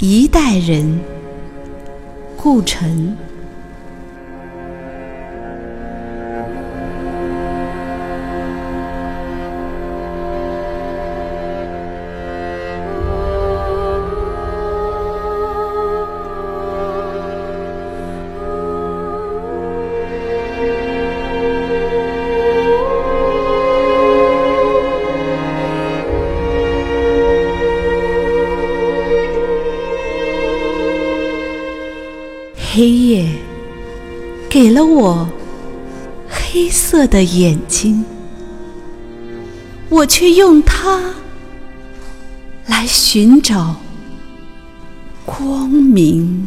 一代人，顾城。黑夜给了我黑色的眼睛，我却用它来寻找光明。